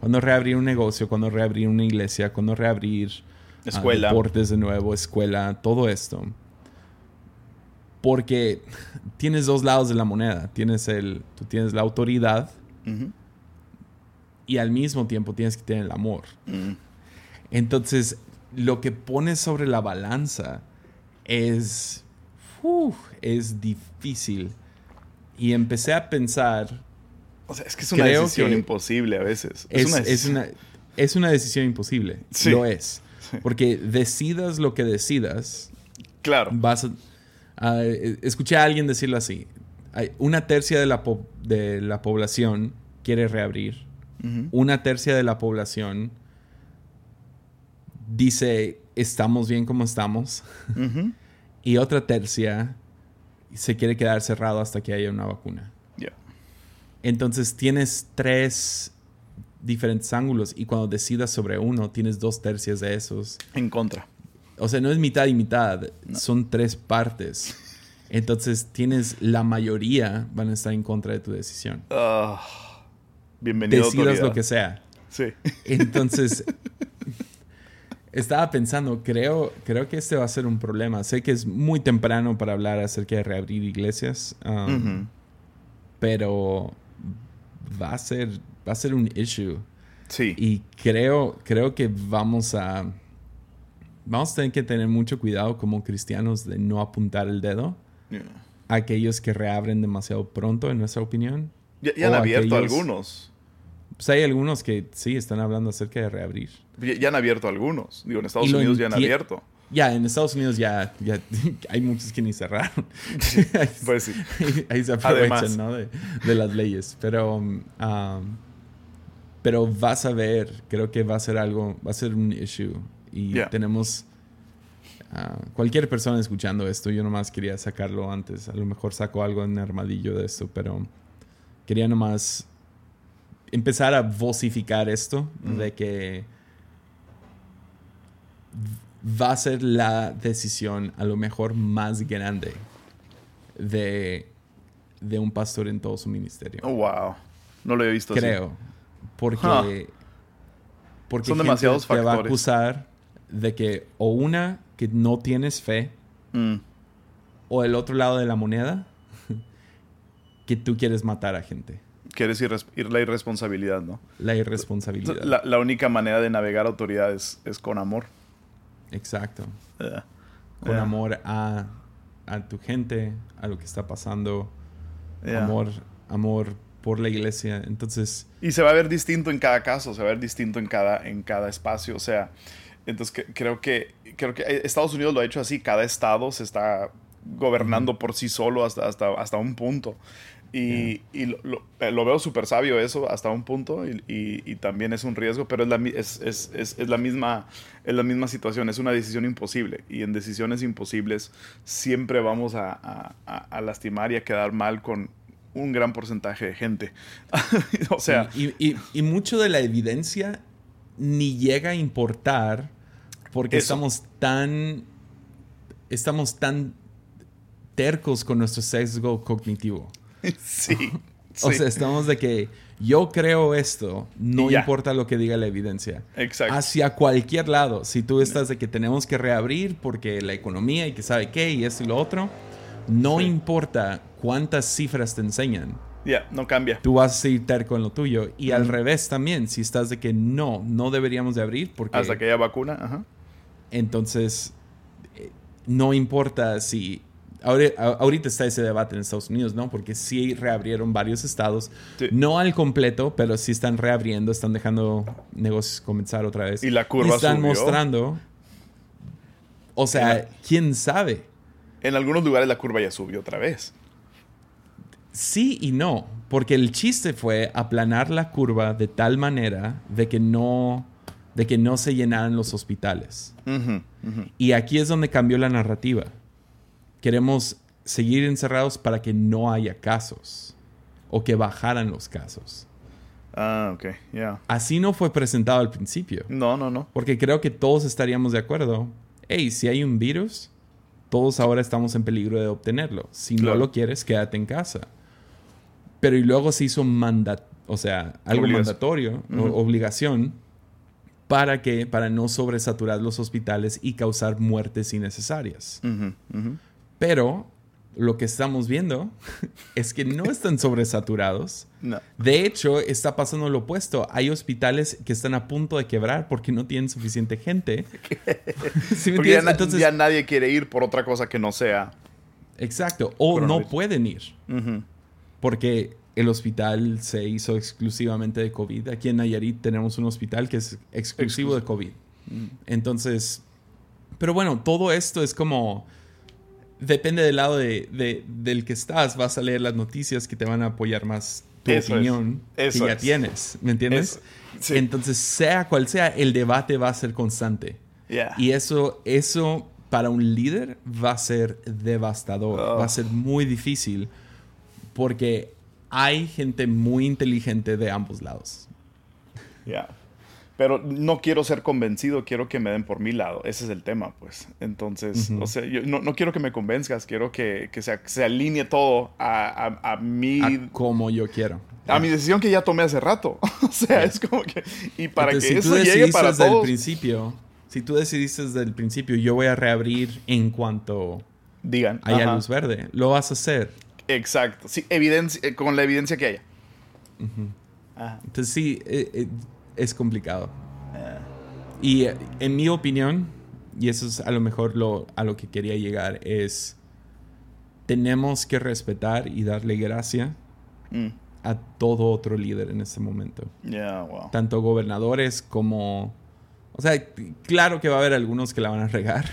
Cuando reabrir un negocio, cuando reabrir una iglesia, cuando reabrir ah, escuela. deportes de nuevo, escuela, todo esto. Porque tienes dos lados de la moneda. Tienes el, tú tienes la autoridad y al mismo tiempo tienes que tener el amor. Mm. Entonces, lo que pones sobre la balanza es, es difícil. Y empecé a pensar... O sea, es que es una decisión imposible a veces. Es, una, es, una, decisión imposible. Lo es. Porque decidas lo que decidas. Claro. Vas a, escuché a alguien decirlo así. Una tercia de la, de la población quiere reabrir una tercia de la población dice estamos bien como estamos y otra tercia se quiere quedar cerrado hasta que haya una vacuna. Entonces tienes tres diferentes ángulos y cuando decidas sobre uno, tienes dos tercios de esos. En contra. O sea, no es mitad y mitad, son tres partes. Entonces tienes la mayoría van a estar en contra de tu decisión. Ah, bienvenido. Decidas autoridad. lo que sea. Sí. Entonces, estaba pensando, creo, creo que este va a ser un problema. Sé que es muy temprano para hablar acerca de reabrir iglesias, um, pero va a ser, va a ser un issue. Sí. Y creo, creo que vamos a, vamos a tener que tener mucho cuidado como cristianos de no apuntar el dedo Yeah. a aquellos que reabren demasiado pronto, en nuestra opinión. Ya, ya han abierto aquellos- algunos. Pues hay algunos que sí están hablando acerca de reabrir. Ya, han abierto algunos. Digo, en Estados Unidos ya han abierto. Ya, en Estados Unidos ya, ya hay muchos que ni cerraron. Pues sí. ahí, ahí se aprovechan. ¿no? De, de las leyes. Pero, um, pero vas a ver, creo que va a ser algo, va a ser un issue. Y Yeah. tenemos ah, cualquier persona escuchando esto, yo nomás quería sacarlo antes. A lo mejor saco algo en armadillo de esto, pero quería nomás empezar a vocificar esto de que va a ser la decisión a lo mejor más grande de, de un pastor en todo su ministerio. Oh, wow. No lo había visto así. Creo. Porque, Huh. porque Son demasiados te va a factores. acusar de que o una que no tienes fe Mm. o el otro lado de la moneda que tú quieres matar a gente. Que eres irres- ir la irresponsabilidad, ¿no? La irresponsabilidad. La, la única manera de navegar autoridades es con amor. Exacto. Yeah. Con Yeah. amor a, a tu gente, a lo que está pasando. Yeah. Amor, amor por la iglesia. Entonces, Y se va a ver distinto en cada caso, se va a ver distinto en cada, en cada espacio. O sea, entonces que- creo que creo que eh, Estados Unidos lo ha hecho así. Cada estado se está gobernando por sí solo hasta, hasta, hasta un punto. Y, y lo, lo- eh, lo veo súper sabio eso hasta un punto y, y- y también es un riesgo, pero es la, mi- es, es- es- es la misma, es la misma situación, es una decisión imposible y en decisiones imposibles siempre vamos a, a- a- a lastimar y a quedar mal con un gran porcentaje de gente. o sea, y, mucho de la evidencia ni llega a importar porque Eso. estamos tan estamos tan tercos con nuestro sesgo cognitivo. sí. O sí, sea, estamos de que yo creo esto, no Y ya. importa lo que diga la evidencia. Exacto. Hacia cualquier lado. Si tú estás de que tenemos que reabrir porque la economía y que sabe qué y esto y lo otro, no Sí. importa cuántas cifras te enseñan. Ya, no cambia. Tú vas a seguir terco en lo tuyo. Y al revés también, si estás de que no, no deberíamos de abrir porque Hasta que haya vacuna. Ajá. entonces eh, no importa si... Ahorita está ese debate en Estados Unidos, ¿no? Porque sí reabrieron varios estados, Sí. no al completo, pero sí están reabriendo, están dejando negocios comenzar otra vez. Y la curva están subió. mostrando... O sea, la- ¿quién sabe? En algunos lugares la curva ya subió otra vez. Sí y no, porque el chiste fue aplanar la curva de tal manera de que no, de que no se llenaran los hospitales. Y aquí es donde cambió la narrativa. Queremos seguir encerrados para que no haya casos o que bajaran los casos. Ah, ok, ya. Así no fue presentado al principio, No, no, no. porque creo que todos estaríamos de acuerdo. Hey, si hay un virus, todos ahora estamos en peligro de obtenerlo. Si Claro. no lo quieres, quédate en casa. Pero y luego se hizo mandat, o sea, algo Obligación. mandatorio, o- Ujú. obligación, para que para no sobresaturar los hospitales y causar muertes innecesarias. Ujú, ujú. Pero lo que estamos viendo es que no están sobresaturados. No. De hecho, está pasando lo opuesto. Hay hospitales que están a punto de quebrar porque no tienen suficiente gente. ¿Sí me Porque ya, Entonces, ya nadie quiere ir por otra cosa que no sea. exacto. O no pueden ir porque el hospital se hizo exclusivamente de COVID. Aquí en Nayarit tenemos un hospital que es exclusivo de COVID. Entonces, pero bueno, todo esto es como... Depende del lado de, de- del que estás. Vas a leer las noticias que te van a apoyar más tu Eso es. opinión Eso que ya es. tienes. ¿Me entiendes? Sí. Entonces, sea cual sea, el debate va a ser constante. Y eso, eso para un líder va a ser devastador. Oh. Va a ser muy difícil porque hay gente muy inteligente de ambos lados. Ya. Pero no quiero ser convencido, quiero que me den por mi lado. Ese es el tema, pues. Entonces, o sea, yo no, no, quiero que me convenzcas, quiero que, que se, se, alinee todo a, a, a mi... A como yo quiero. A mi decisión que ya tomé hace rato. o sea, es como que... Y para que eso llegue para desde el principio, si tú decidiste desde el principio, yo voy a reabrir en cuanto... Digan. Haya luz verde. Lo vas a hacer. Exacto. Sí, evidencia, eh, con la evidencia que haya. Entonces sí, eh, eh, es complicado. Y en mi opinión, y eso es a lo mejor lo, a lo que quería llegar, es tenemos que respetar y darle gracia mm. a todo otro líder en este momento. Tanto gobernadores como... O sea, claro que va a haber algunos que la van a regar,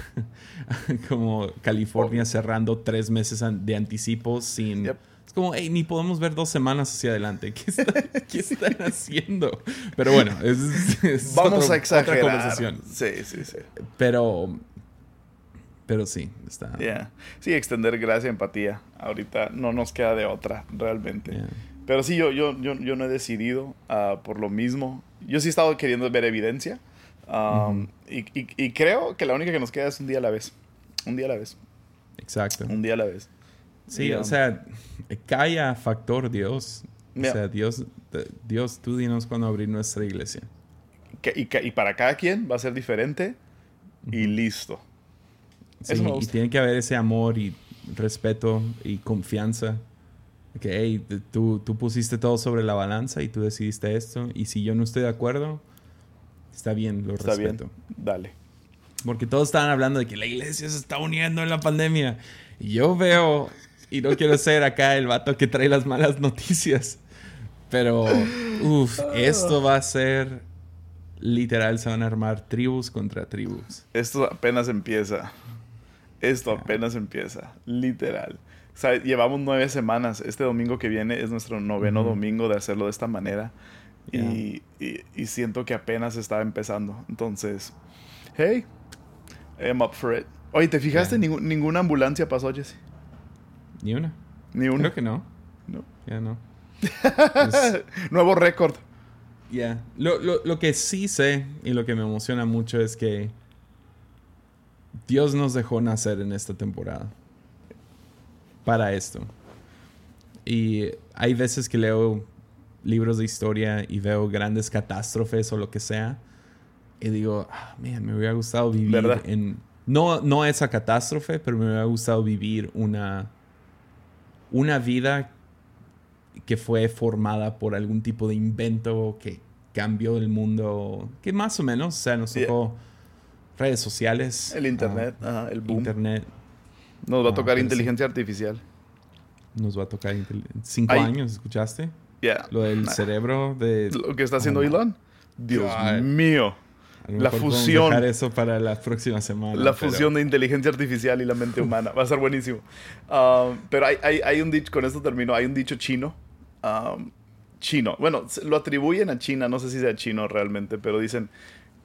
como California cerrando tres meses de anticipo sin... Es como, hey, ni podemos ver dos semanas hacia adelante. ¿Qué, están haciendo? Pero bueno, es, Vamos a exagerar. Otra conversación. Sí, sí, sí. Pero, pero sí, está. Sí, extender gracia, empatía. Ahorita no nos queda de otra, realmente. Pero sí, yo, yo, yo, yo no he decidido uh, por lo mismo. Yo sí he estado queriendo ver evidencia. Um, y, y, creo que la única que nos queda es un día a la vez. Un día a la vez. Exacto. Un día a la vez. Sí, o sea, calla factor Dios. O sea, Dios, Dios, tú dinos cuándo abrir nuestra iglesia. y, y, para cada quien va a ser diferente y listo. Sí, y tiene que haber ese amor y respeto y confianza. Que, hey, tú, tú pusiste todo sobre la balanza y tú decidiste esto. Y si yo no estoy de acuerdo, está bien, lo está respeto. Bien. Dale. Porque todos estaban hablando de que la iglesia se está uniendo en la pandemia. Y yo veo y no quiero ser acá el vato que trae las malas noticias. Pero, uff, esto va a ser literal, se van a armar tribus contra tribus. Esto apenas empieza. Esto apenas empieza, literal. O sea, llevamos nueve semanas. Este domingo que viene es nuestro noveno domingo de hacerlo de esta manera. Y, y, siento que apenas está empezando. Entonces, hey, I'm up for it. Oye, ¿te fijaste? ninguna ambulancia pasó, Jesse. Ni una. Ni una. Creo que no. No. Ya no. Nuevo récord. Ya. Lo, lo, que sí sé y lo que me emociona mucho es que Dios nos dejó nacer en esta temporada. Para esto. Y hay veces que leo libros de historia y veo grandes catástrofes o lo que sea. Y digo, ah, me hubiera gustado vivir en... No, no esa catástrofe, pero me hubiera gustado vivir una una vida que fue formada por algún tipo de invento que cambió el mundo, que más o menos, o sea, nos tocó redes sociales. El internet, ah, el boom. Internet. Nos va a tocar inteligencia artificial. Nos va a tocar cinco años, ¿escuchaste? Yeah. Lo del cerebro de... Lo que está haciendo oh, Elon. Dios mío la fusión. Dejar eso para la próxima semana. La fusión de inteligencia artificial y la mente humana. Va a ser buenísimo. Um, pero hay, hay, hay, un dicho, con esto termino, hay un dicho chino. Um, chino. Bueno, lo atribuyen a China, no sé si sea chino realmente, pero dicen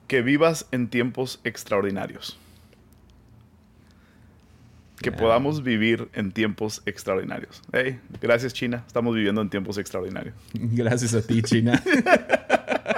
que vivas en tiempos extraordinarios. Que podamos vivir en tiempos extraordinarios. Hey, gracias China, estamos viviendo en tiempos extraordinarios. Gracias a ti China.